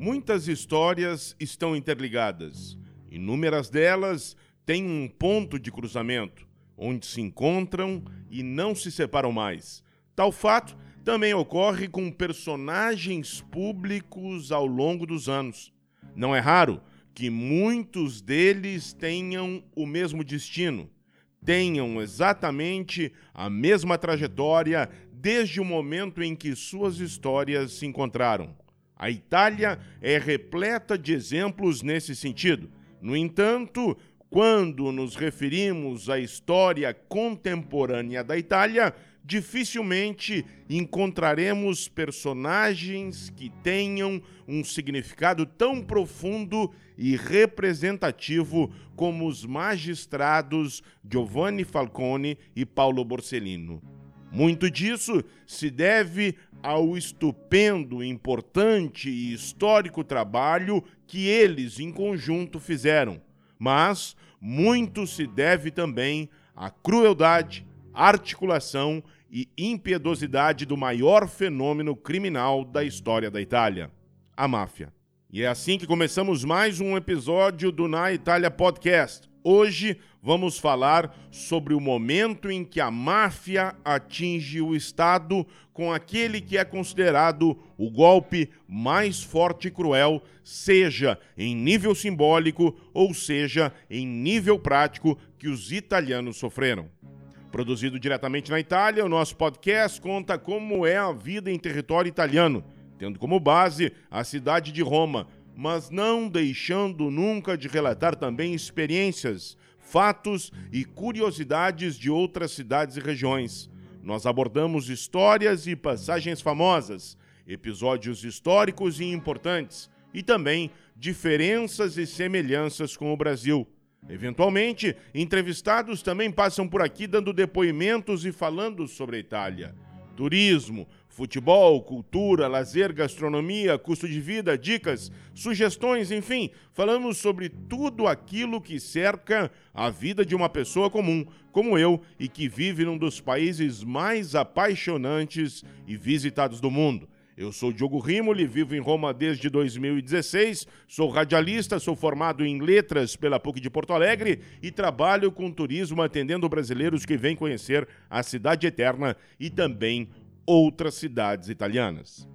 Muitas histórias estão interligadas. Inúmeras delas têm um ponto de cruzamento, onde se encontram e não se separam mais. Tal fato também ocorre com personagens públicos ao longo dos anos. Não é raro que muitos deles tenham o mesmo destino, tenham exatamente a mesma trajetória desde o momento em que suas histórias se encontraram. A Itália é repleta de exemplos nesse sentido. No entanto, quando nos referimos à história contemporânea da Itália, dificilmente encontraremos personagens que tenham um significado tão profundo e representativo como os magistrados Giovanni Falcone e Paulo Borsellino. Muito disso se deve ao estupendo, importante e histórico trabalho que eles em conjunto fizeram, mas muito se deve também à crueldade, articulação e impiedosidade do maior fenômeno criminal da história da Itália, a máfia. E é assim que começamos mais um episódio do Na Itália Podcast. Hoje vamos falar sobre o momento em que a máfia atinge o Estado com aquele que é considerado o golpe mais forte e cruel, seja em nível simbólico ou seja em nível prático que os italianos sofreram. Produzido diretamente na Itália, o nosso podcast conta como é a vida em território italiano, tendo como base a cidade de Roma, mas não deixando nunca de relatar também experiências, fatos e curiosidades de outras cidades e regiões. Nós abordamos histórias e passagens famosas, episódios históricos e importantes, e também diferenças e semelhanças com o Brasil. Eventualmente, entrevistados também passam por aqui dando depoimentos e falando sobre a Itália. Turismo, futebol, cultura, lazer, gastronomia, custo de vida, dicas, sugestões, enfim, falamos sobre tudo aquilo que cerca a vida de uma pessoa comum, como eu, e que vive num dos países mais apaixonantes e visitados do mundo. Eu sou Diogo Rimoli, vivo em Roma desde 2016, sou radialista, sou formado em letras pela PUC de Porto Alegre e trabalho com turismo atendendo brasileiros que vêm conhecer a Cidade Eterna e também outras cidades italianas.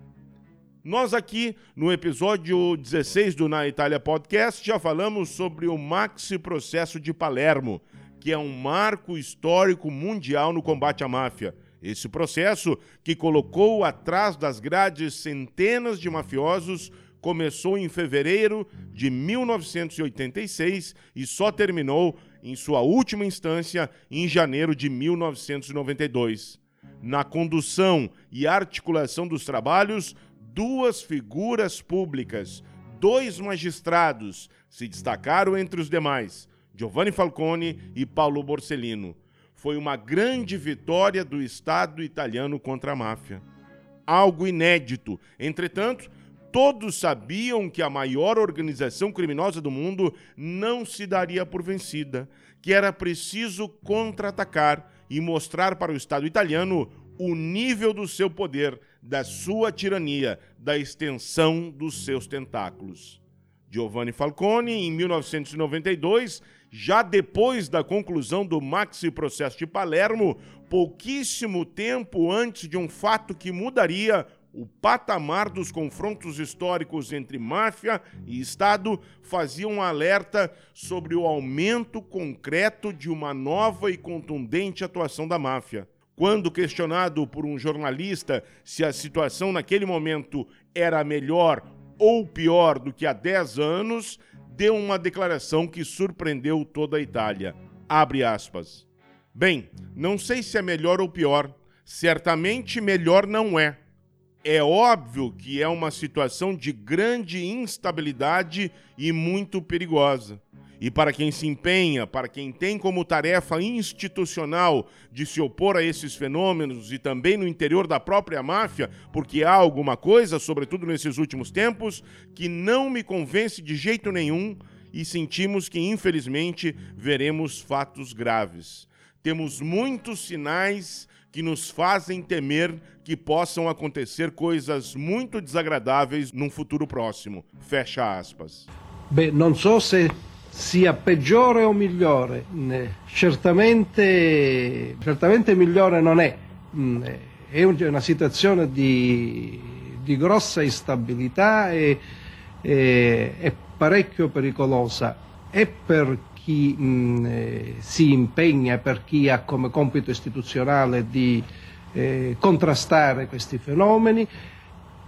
Nós aqui, no episódio 16 do Na Itália Podcast, já falamos sobre o Maxi Processo de Palermo, que é um marco histórico mundial no combate à máfia. Esse processo, que colocou atrás das grades centenas de mafiosos, começou em fevereiro de 1986 e só terminou, em sua última instância, em janeiro de 1992 na condução e articulação dos trabalhos, duas figuras públicas, dois magistrados se destacaram entre os demais, Giovanni Falcone e Paulo Borsellino. Foi uma grande vitória do Estado italiano contra a máfia. Algo inédito. Entretanto, todos sabiam que a maior organização criminosa do mundo não se daria por vencida, que era preciso contra-atacar e mostrar para o Estado italiano o nível do seu poder, da sua tirania, da extensão dos seus tentáculos. Giovanni Falcone, em 1992, já depois da conclusão do maxi processo de Palermo, pouquíssimo tempo antes de um fato que mudaria o patamar dos confrontos históricos entre máfia e Estado fazia um alerta sobre o aumento concreto de uma nova e contundente atuação da máfia. Quando questionado por um jornalista se a situação naquele momento era melhor ou pior do que há 10 anos, deu uma declaração que surpreendeu toda a Itália. Abre aspas. Bem, não sei se é melhor ou pior. Certamente melhor não é é óbvio que é uma situação de grande instabilidade e muito perigosa. E para quem se empenha, para quem tem como tarefa institucional de se opor a esses fenômenos e também no interior da própria máfia, porque há alguma coisa, sobretudo nesses últimos tempos, que não me convence de jeito nenhum e sentimos que, infelizmente, veremos fatos graves. Temos muitos sinais que nos fazem temer que possam acontecer coisas muito desagradáveis num futuro próximo. Fecha aspas. Beh, non so se sia peggiore o migliore, certamente, certamente migliore non è, mm, è una situazione di, di grossa instabilità e, e, è parecchio pericolosa e per chi mh, eh, si impegna, per chi ha come compito istituzionale di eh, contrastare questi fenomeni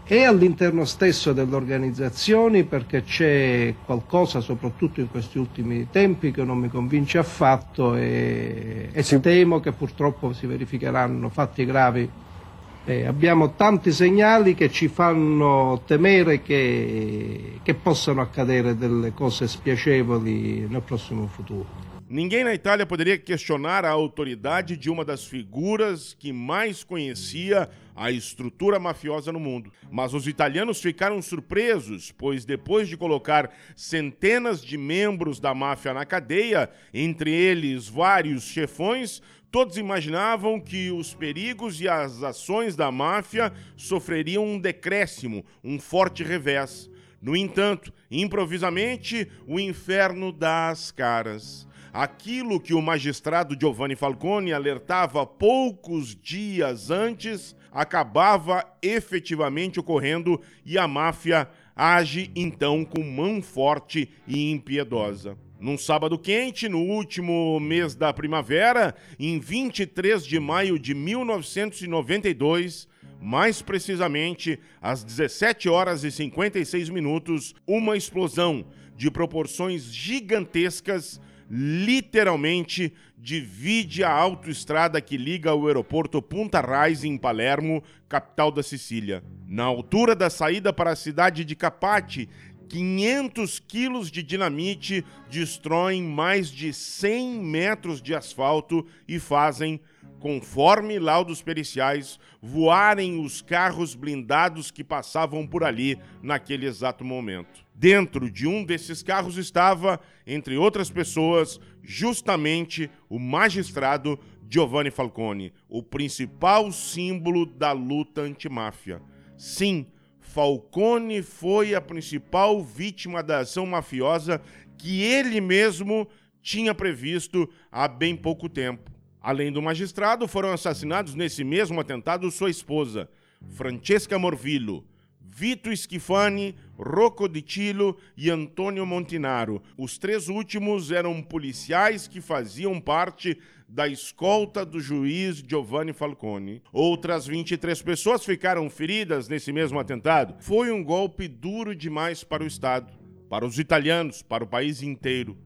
e all'interno stesso delle organizzazioni perché c'è qualcosa, soprattutto in questi ultimi tempi, che non mi convince affatto e, e sì. temo che purtroppo si verificheranno fatti gravi. Eh, abbiamo tanti segnali che ci fanno temere che, che possano accadere delle cose spiacevoli nel prossimo futuro. Ninguém na Itália poderia questionar a autoridade de uma das figuras que mais conhecia a estrutura mafiosa no mundo. Mas os italianos ficaram surpresos, pois depois de colocar centenas de membros da máfia na cadeia, entre eles vários chefões, todos imaginavam que os perigos e as ações da máfia sofreriam um decréscimo, um forte revés. No entanto, improvisamente, o inferno dá as caras. Aquilo que o magistrado Giovanni Falcone alertava poucos dias antes acabava efetivamente ocorrendo e a máfia age então com mão forte e impiedosa. Num sábado quente, no último mês da primavera, em 23 de maio de 1992, mais precisamente às 17 horas e 56 minutos, uma explosão de proporções gigantescas literalmente divide a autoestrada que liga o aeroporto Punta Rais em Palermo, capital da Sicília. Na altura da saída para a cidade de Capati, 500 quilos de dinamite destroem mais de 100 metros de asfalto e fazem, conforme laudos periciais, voarem os carros blindados que passavam por ali naquele exato momento. Dentro de um desses carros estava, entre outras pessoas, justamente o magistrado Giovanni Falcone, o principal símbolo da luta antimáfia. Sim, Falcone foi a principal vítima da ação mafiosa que ele mesmo tinha previsto há bem pouco tempo. Além do magistrado, foram assassinados nesse mesmo atentado sua esposa, Francesca Morvillo, Vito Schifani, Rocco Di Cilo e Antônio Montinaro. Os três últimos eram policiais que faziam parte da escolta do juiz Giovanni Falcone. Outras 23 pessoas ficaram feridas nesse mesmo atentado. Foi um golpe duro demais para o Estado, para os italianos, para o país inteiro.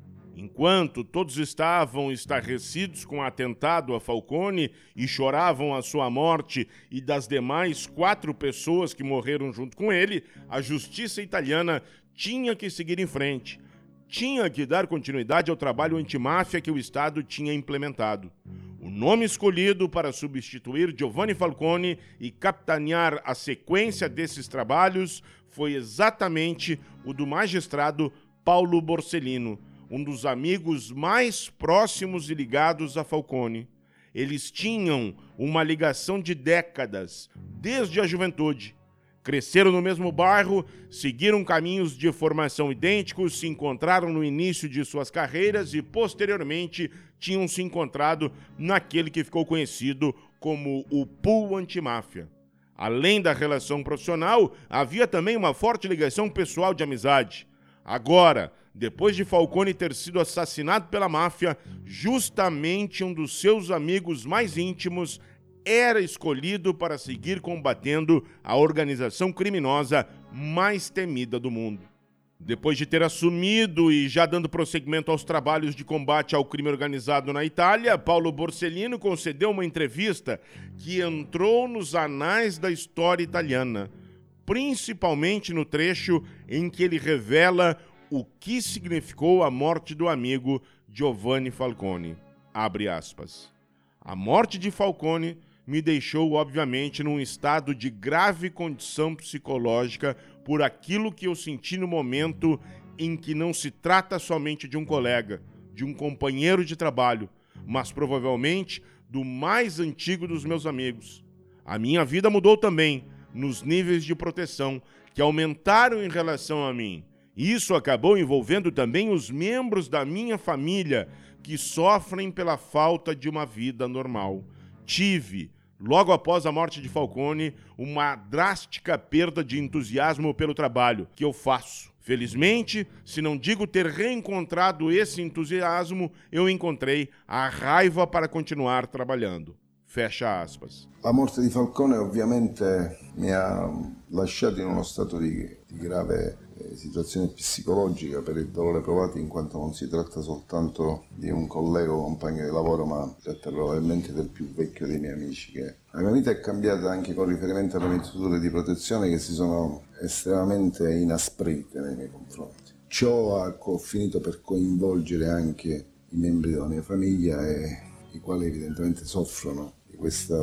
Enquanto todos estavam estarrecidos com o atentado a Falcone e choravam a sua morte e das demais quatro pessoas que morreram junto com ele, a justiça italiana tinha que seguir em frente. Tinha que dar continuidade ao trabalho antimáfia que o Estado tinha implementado. O nome escolhido para substituir Giovanni Falcone e capitanear a sequência desses trabalhos foi exatamente o do magistrado Paulo Borsellino um dos amigos mais próximos e ligados a Falcone. Eles tinham uma ligação de décadas, desde a juventude. Cresceram no mesmo bairro, seguiram caminhos de formação idênticos, se encontraram no início de suas carreiras e, posteriormente, tinham se encontrado naquele que ficou conhecido como o pool antimáfia. Além da relação profissional, havia também uma forte ligação pessoal de amizade. Agora, depois de Falcone ter sido assassinado pela máfia, justamente um dos seus amigos mais íntimos era escolhido para seguir combatendo a organização criminosa mais temida do mundo. Depois de ter assumido e já dando prosseguimento aos trabalhos de combate ao crime organizado na Itália, Paulo Borsellino concedeu uma entrevista que entrou nos anais da história italiana, principalmente no trecho em que ele revela o que significou a morte do amigo Giovanni Falcone. Abre aspas. A morte de Falcone me deixou, obviamente, num estado de grave condição psicológica por aquilo que eu senti no momento em que não se trata somente de um colega, de um companheiro de trabalho, mas provavelmente do mais antigo dos meus amigos. A minha vida mudou também nos níveis de proteção que aumentaram em relação a mim. Isso acabou envolvendo também os membros da minha família que sofrem pela falta de uma vida normal. Tive, logo após a morte de Falcone, uma drástica perda de entusiasmo pelo trabalho que eu faço. Felizmente, se não digo ter reencontrado esse entusiasmo, eu encontrei a raiva para continuar trabalhando. Fecha aspas. La morte di Falcone ovviamente mi ha in uno stato di, di grave situazione psicologica per il dolore provato in quanto non si tratta soltanto di un collega o compagno di lavoro ma probabilmente del più vecchio dei miei amici che la mia vita è cambiata anche con riferimento alle misure di protezione che si sono estremamente inasprite nei miei confronti. Ciò ha finito per coinvolgere anche i membri della mia famiglia e i quali evidentemente soffrono questa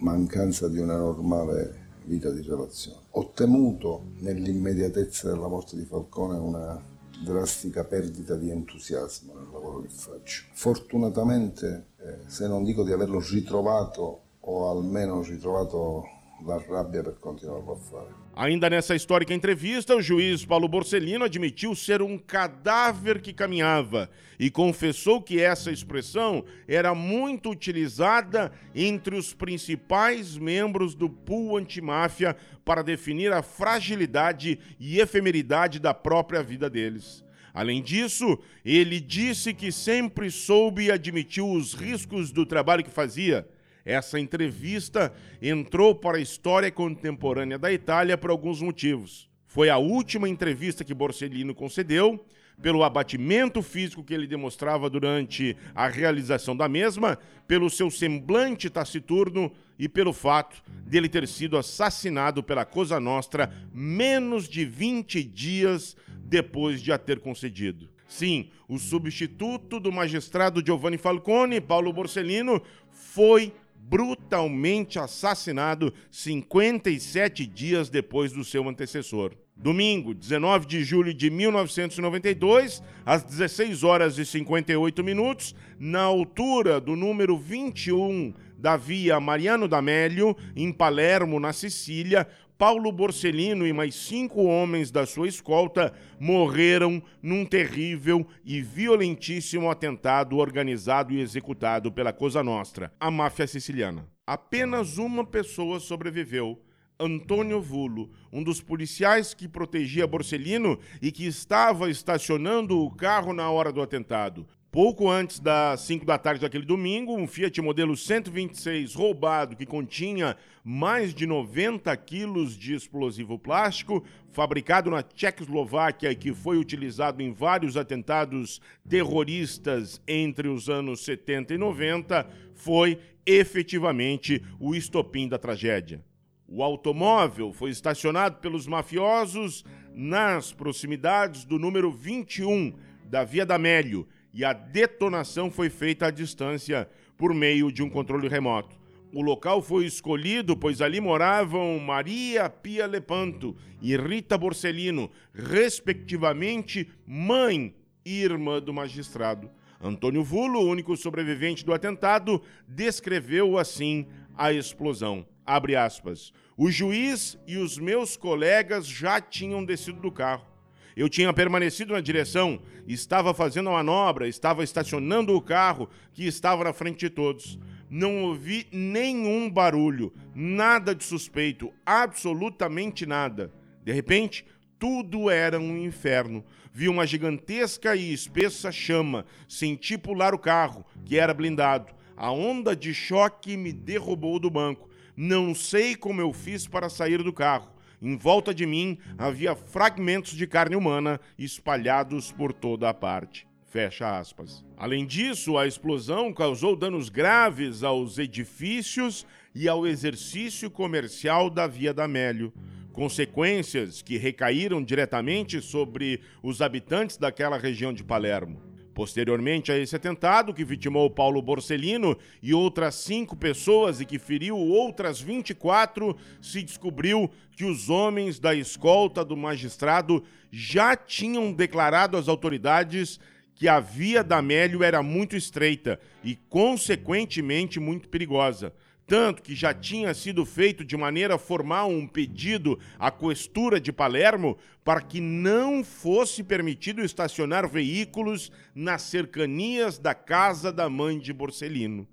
mancanza di una normale vita di relazione. Ho temuto nell'immediatezza della morte di Falcone una drastica perdita di entusiasmo nel lavoro che faccio. Fortunatamente, eh, se non dico di averlo ritrovato, o almeno ritrovato la rabbia per continuarlo a fare. Ainda nessa histórica entrevista, o juiz Paulo Borsellino admitiu ser um cadáver que caminhava e confessou que essa expressão era muito utilizada entre os principais membros do pool antimáfia para definir a fragilidade e efemeridade da própria vida deles. Além disso, ele disse que sempre soube e admitiu os riscos do trabalho que fazia essa entrevista entrou para a história contemporânea da Itália por alguns motivos. Foi a última entrevista que Borsellino concedeu, pelo abatimento físico que ele demonstrava durante a realização da mesma, pelo seu semblante taciturno e pelo fato dele ter sido assassinado pela Cosa Nostra menos de 20 dias depois de a ter concedido. Sim, o substituto do magistrado Giovanni Falcone, Paulo Borsellino, foi brutalmente assassinado 57 dias depois do seu antecessor. Domingo, 19 de julho de 1992, às 16 horas e 58 minutos, na altura do número 21 da via Mariano D'Amelio, em Palermo, na Sicília, Paulo Borsellino e mais cinco homens da sua escolta morreram num terrível e violentíssimo atentado organizado e executado pela Cosa Nostra, a máfia siciliana. Apenas uma pessoa sobreviveu. Antônio Vulo, um dos policiais que protegia Borsellino e que estava estacionando o carro na hora do atentado. Pouco antes das 5 da tarde daquele domingo, um Fiat modelo 126 roubado que continha mais de 90 quilos de explosivo plástico, fabricado na Tchecoslováquia e que foi utilizado em vários atentados terroristas entre os anos 70 e 90, foi efetivamente o estopim da tragédia. O automóvel foi estacionado pelos mafiosos nas proximidades do número 21 da Via D'Amélio e a detonação foi feita à distância por meio de um controle remoto. O local foi escolhido pois ali moravam Maria Pia Lepanto e Rita Borsellino, respectivamente mãe e irmã do magistrado. Antônio Vulo, único sobrevivente do atentado, descreveu assim a explosão. Abre aspas. O juiz e os meus colegas já tinham descido do carro. Eu tinha permanecido na direção, estava fazendo a manobra, estava estacionando o carro que estava na frente de todos. Não ouvi nenhum barulho, nada de suspeito, absolutamente nada. De repente, tudo era um inferno. Vi uma gigantesca e espessa chama, senti pular o carro, que era blindado. A onda de choque me derrubou do banco. Não sei como eu fiz para sair do carro. Em volta de mim havia fragmentos de carne humana espalhados por toda a parte. Fecha aspas. Além disso, a explosão causou danos graves aos edifícios e ao exercício comercial da Via D'Amélio. Consequências que recaíram diretamente sobre os habitantes daquela região de Palermo. Posteriormente a esse atentado, que vitimou Paulo Borsellino e outras cinco pessoas e que feriu outras 24, se descobriu que os homens da escolta do magistrado já tinham declarado às autoridades que a via da Mélio era muito estreita e, consequentemente, muito perigosa tanto que já tinha sido feito de maneira formal um pedido à Questura de Palermo para que não fosse permitido estacionar veículos nas cercanias da casa da mãe de Borsellino.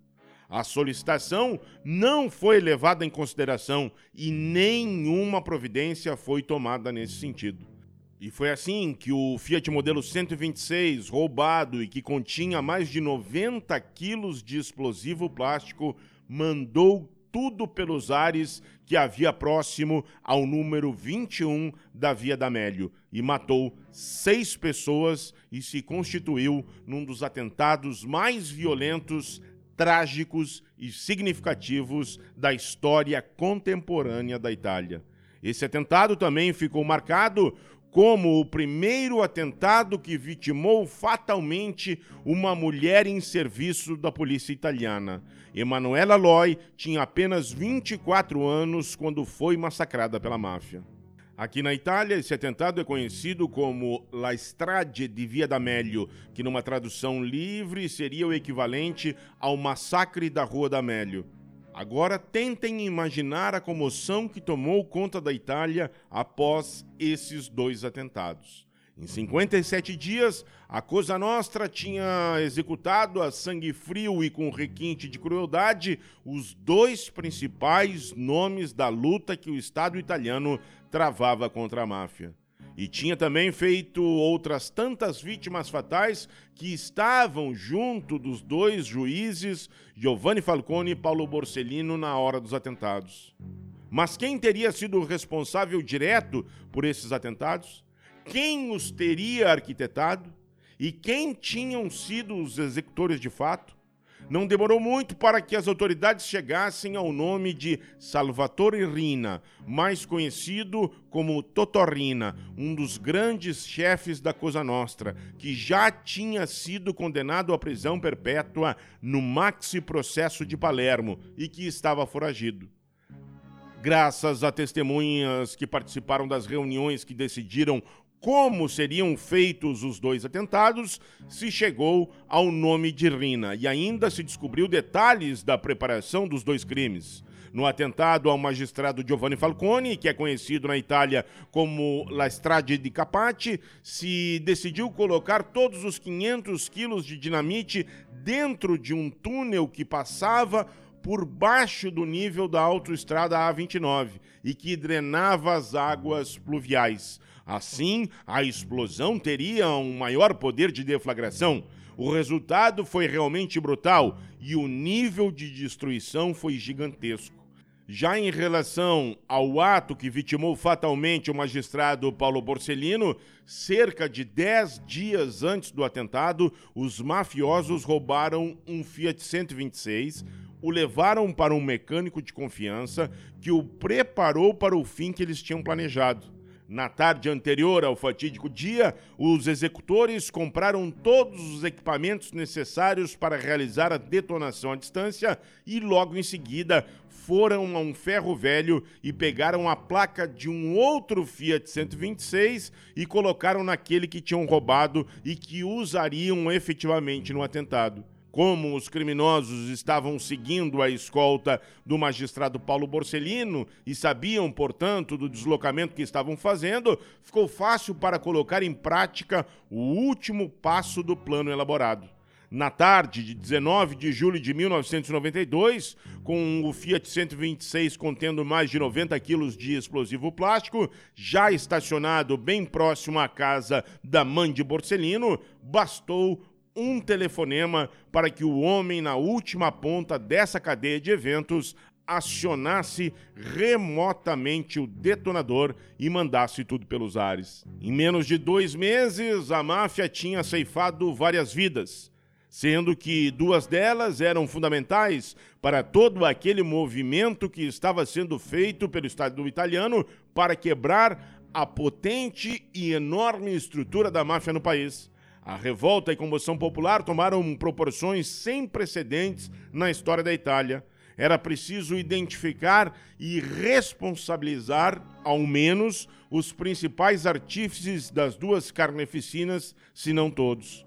A solicitação não foi levada em consideração e nenhuma providência foi tomada nesse sentido. E foi assim que o Fiat modelo 126, roubado e que continha mais de 90 quilos de explosivo plástico, mandou tudo pelos ares que havia próximo ao número 21 da Via D'Amélio e matou seis pessoas e se constituiu num dos atentados mais violentos, trágicos e significativos da história contemporânea da Itália. Esse atentado também ficou marcado como o primeiro atentado que vitimou fatalmente uma mulher em serviço da polícia italiana. Emanuela Loi tinha apenas 24 anos quando foi massacrada pela máfia. Aqui na Itália, esse atentado é conhecido como La Strage di Via d'Amelio, que numa tradução livre seria o equivalente ao massacre da Rua d'Amelio. Agora tentem imaginar a comoção que tomou conta da Itália após esses dois atentados. Em 57 dias, a Cosa Nostra tinha executado a sangue frio e com requinte de crueldade os dois principais nomes da luta que o Estado italiano travava contra a máfia. E tinha também feito outras tantas vítimas fatais que estavam junto dos dois juízes, Giovanni Falcone e Paulo Borsellino, na hora dos atentados. Mas quem teria sido o responsável direto por esses atentados? Quem os teria arquitetado? E quem tinham sido os executores de fato? Não demorou muito para que as autoridades chegassem ao nome de Salvatore Rina, mais conhecido como Totorrina, um dos grandes chefes da Cosa Nostra, que já tinha sido condenado à prisão perpétua no maxi processo de Palermo e que estava foragido. Graças a testemunhas que participaram das reuniões que decidiram como seriam feitos os dois atentados, se chegou ao nome de Rina e ainda se descobriu detalhes da preparação dos dois crimes. No atentado ao magistrado Giovanni Falcone, que é conhecido na Itália como La Strade di Capati, se decidiu colocar todos os 500 quilos de dinamite dentro de um túnel que passava por baixo do nível da autoestrada A29 e que drenava as águas pluviais. Assim, a explosão teria um maior poder de deflagração. O resultado foi realmente brutal e o nível de destruição foi gigantesco. Já em relação ao ato que vitimou fatalmente o magistrado Paulo Borsellino, cerca de 10 dias antes do atentado, os mafiosos roubaram um Fiat 126, o levaram para um mecânico de confiança que o preparou para o fim que eles tinham planejado. Na tarde anterior ao fatídico dia, os executores compraram todos os equipamentos necessários para realizar a detonação à distância e, logo em seguida, foram a um ferro velho e pegaram a placa de um outro Fiat 126 e colocaram naquele que tinham roubado e que usariam efetivamente no atentado. Como os criminosos estavam seguindo a escolta do magistrado Paulo Borsellino e sabiam, portanto, do deslocamento que estavam fazendo, ficou fácil para colocar em prática o último passo do plano elaborado. Na tarde de 19 de julho de 1992, com o Fiat 126 contendo mais de 90 quilos de explosivo plástico, já estacionado bem próximo à casa da mãe de Borsellino, bastou um telefonema para que o homem na última ponta dessa cadeia de eventos acionasse remotamente o detonador e mandasse tudo pelos ares. Em menos de dois meses, a máfia tinha ceifado várias vidas, sendo que duas delas eram fundamentais para todo aquele movimento que estava sendo feito pelo Estado italiano para quebrar a potente e enorme estrutura da máfia no país. A revolta e comoção popular tomaram proporções sem precedentes na história da Itália. Era preciso identificar e responsabilizar, ao menos, os principais artífices das duas carneficinas, se não todos.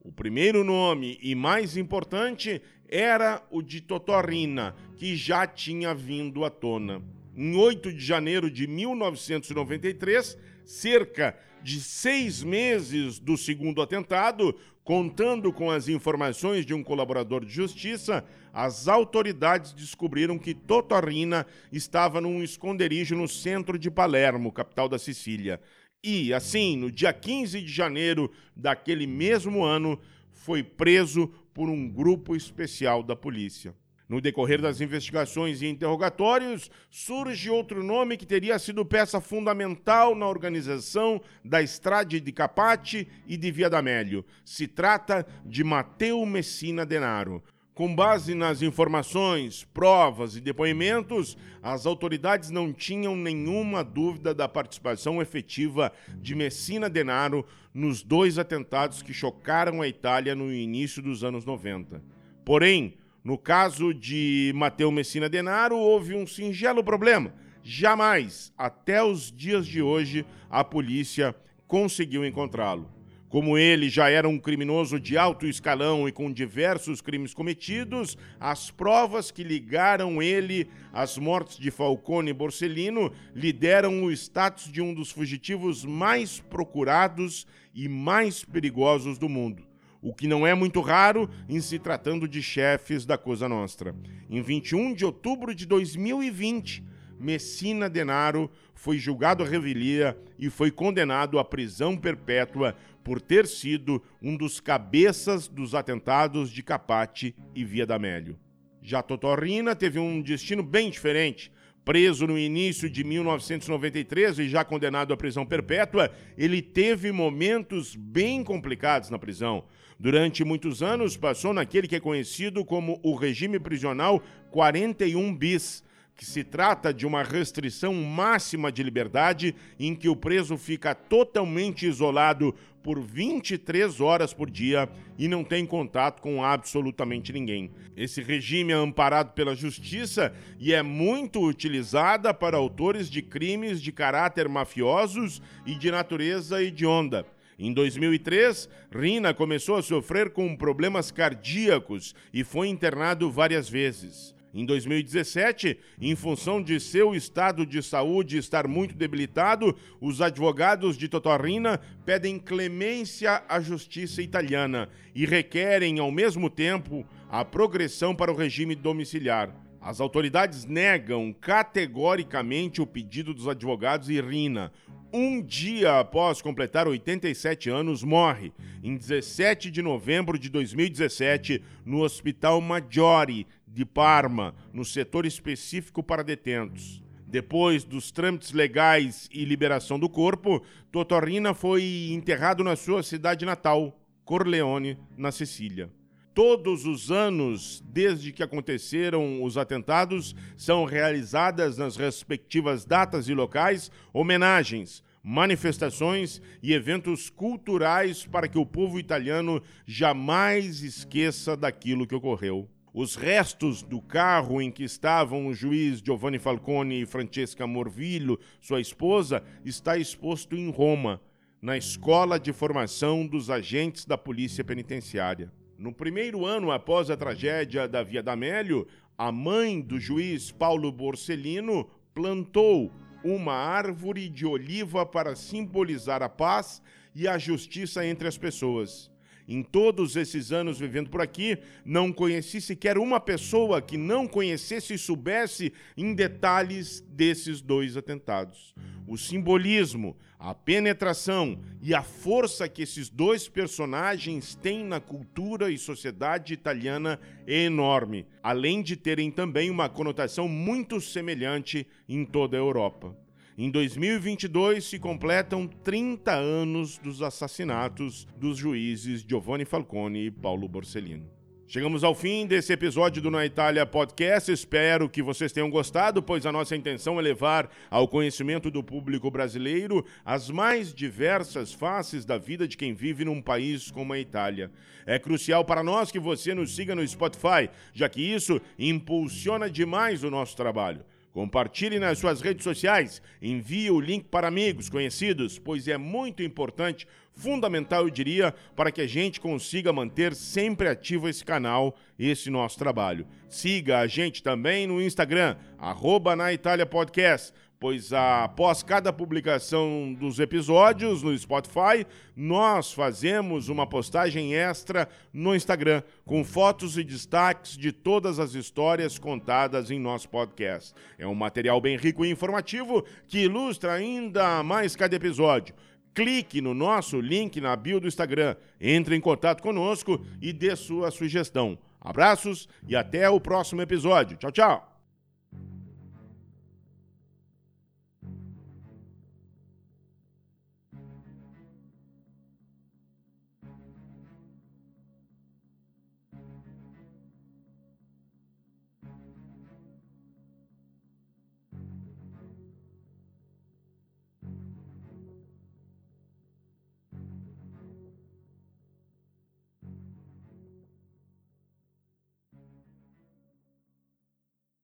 O primeiro nome e mais importante era o de Totorrina, que já tinha vindo à tona. Em 8 de janeiro de 1993, cerca de seis meses do segundo atentado, contando com as informações de um colaborador de justiça, as autoridades descobriram que Totorrina estava num esconderijo no centro de Palermo, capital da Sicília. E, assim, no dia 15 de janeiro daquele mesmo ano, foi preso por um grupo especial da polícia. No decorrer das investigações e interrogatórios, surge outro nome que teria sido peça fundamental na organização da Estrade de Capate e de Via D'Amelio. Se trata de Mateu Messina Denaro. Com base nas informações, provas e depoimentos, as autoridades não tinham nenhuma dúvida da participação efetiva de Messina Denaro nos dois atentados que chocaram a Itália no início dos anos 90. Porém, no caso de Mateu Messina Denaro, houve um singelo problema. Jamais, até os dias de hoje, a polícia conseguiu encontrá-lo. Como ele já era um criminoso de alto escalão e com diversos crimes cometidos, as provas que ligaram ele às mortes de Falcone e Borsellino lhe deram o status de um dos fugitivos mais procurados e mais perigosos do mundo o que não é muito raro em se tratando de chefes da Cosa Nostra. Em 21 de outubro de 2020, Messina Denaro foi julgado a revelia e foi condenado à prisão perpétua por ter sido um dos cabeças dos atentados de Capate e Via D'Amelio. Já Totorrina teve um destino bem diferente. Preso no início de 1993 e já condenado à prisão perpétua, ele teve momentos bem complicados na prisão. Durante muitos anos, passou naquele que é conhecido como o regime prisional 41 bis, que se trata de uma restrição máxima de liberdade em que o preso fica totalmente isolado por 23 horas por dia e não tem contato com absolutamente ninguém. Esse regime é amparado pela justiça e é muito utilizada para autores de crimes de caráter mafiosos e de natureza hedionda. Em 2003, Rina começou a sofrer com problemas cardíacos e foi internado várias vezes. Em 2017, em função de seu estado de saúde estar muito debilitado, os advogados de Totorrina pedem clemência à justiça italiana e requerem, ao mesmo tempo, a progressão para o regime domiciliar. As autoridades negam categoricamente o pedido dos advogados e Rina. Um dia após completar 87 anos, morre, em 17 de novembro de 2017, no Hospital Maggiore de Parma, no setor específico para detentos. Depois dos trâmites legais e liberação do corpo, Totorrina foi enterrado na sua cidade natal, Corleone, na Sicília. Todos os anos, desde que aconteceram os atentados, são realizadas nas respectivas datas e locais homenagens, manifestações e eventos culturais para que o povo italiano jamais esqueça daquilo que ocorreu. Os restos do carro em que estavam o juiz Giovanni Falcone e Francesca Morvillo, sua esposa, está exposto em Roma, na Escola de Formação dos Agentes da Polícia Penitenciária. No primeiro ano após a tragédia da Via D'Amelio, a mãe do juiz Paulo Borsellino plantou uma árvore de oliva para simbolizar a paz e a justiça entre as pessoas. Em todos esses anos vivendo por aqui, não conheci sequer uma pessoa que não conhecesse e soubesse em detalhes desses dois atentados. O simbolismo, a penetração e a força que esses dois personagens têm na cultura e sociedade italiana é enorme, além de terem também uma conotação muito semelhante em toda a Europa. Em 2022 se completam 30 anos dos assassinatos dos juízes Giovanni Falcone e Paulo Borsellino. Chegamos ao fim desse episódio do Na Itália Podcast. Espero que vocês tenham gostado, pois a nossa intenção é levar ao conhecimento do público brasileiro as mais diversas faces da vida de quem vive num país como a Itália. É crucial para nós que você nos siga no Spotify, já que isso impulsiona demais o nosso trabalho. Compartilhe nas suas redes sociais, envie o link para amigos, conhecidos, pois é muito importante, fundamental, eu diria, para que a gente consiga manter sempre ativo esse canal, esse nosso trabalho. Siga a gente também no Instagram, arroba na Itália Podcast pois após cada publicação dos episódios no Spotify, nós fazemos uma postagem extra no Instagram com fotos e destaques de todas as histórias contadas em nosso podcast. É um material bem rico e informativo que ilustra ainda mais cada episódio. Clique no nosso link na bio do Instagram, entre em contato conosco e dê sua sugestão. Abraços e até o próximo episódio. Tchau, tchau!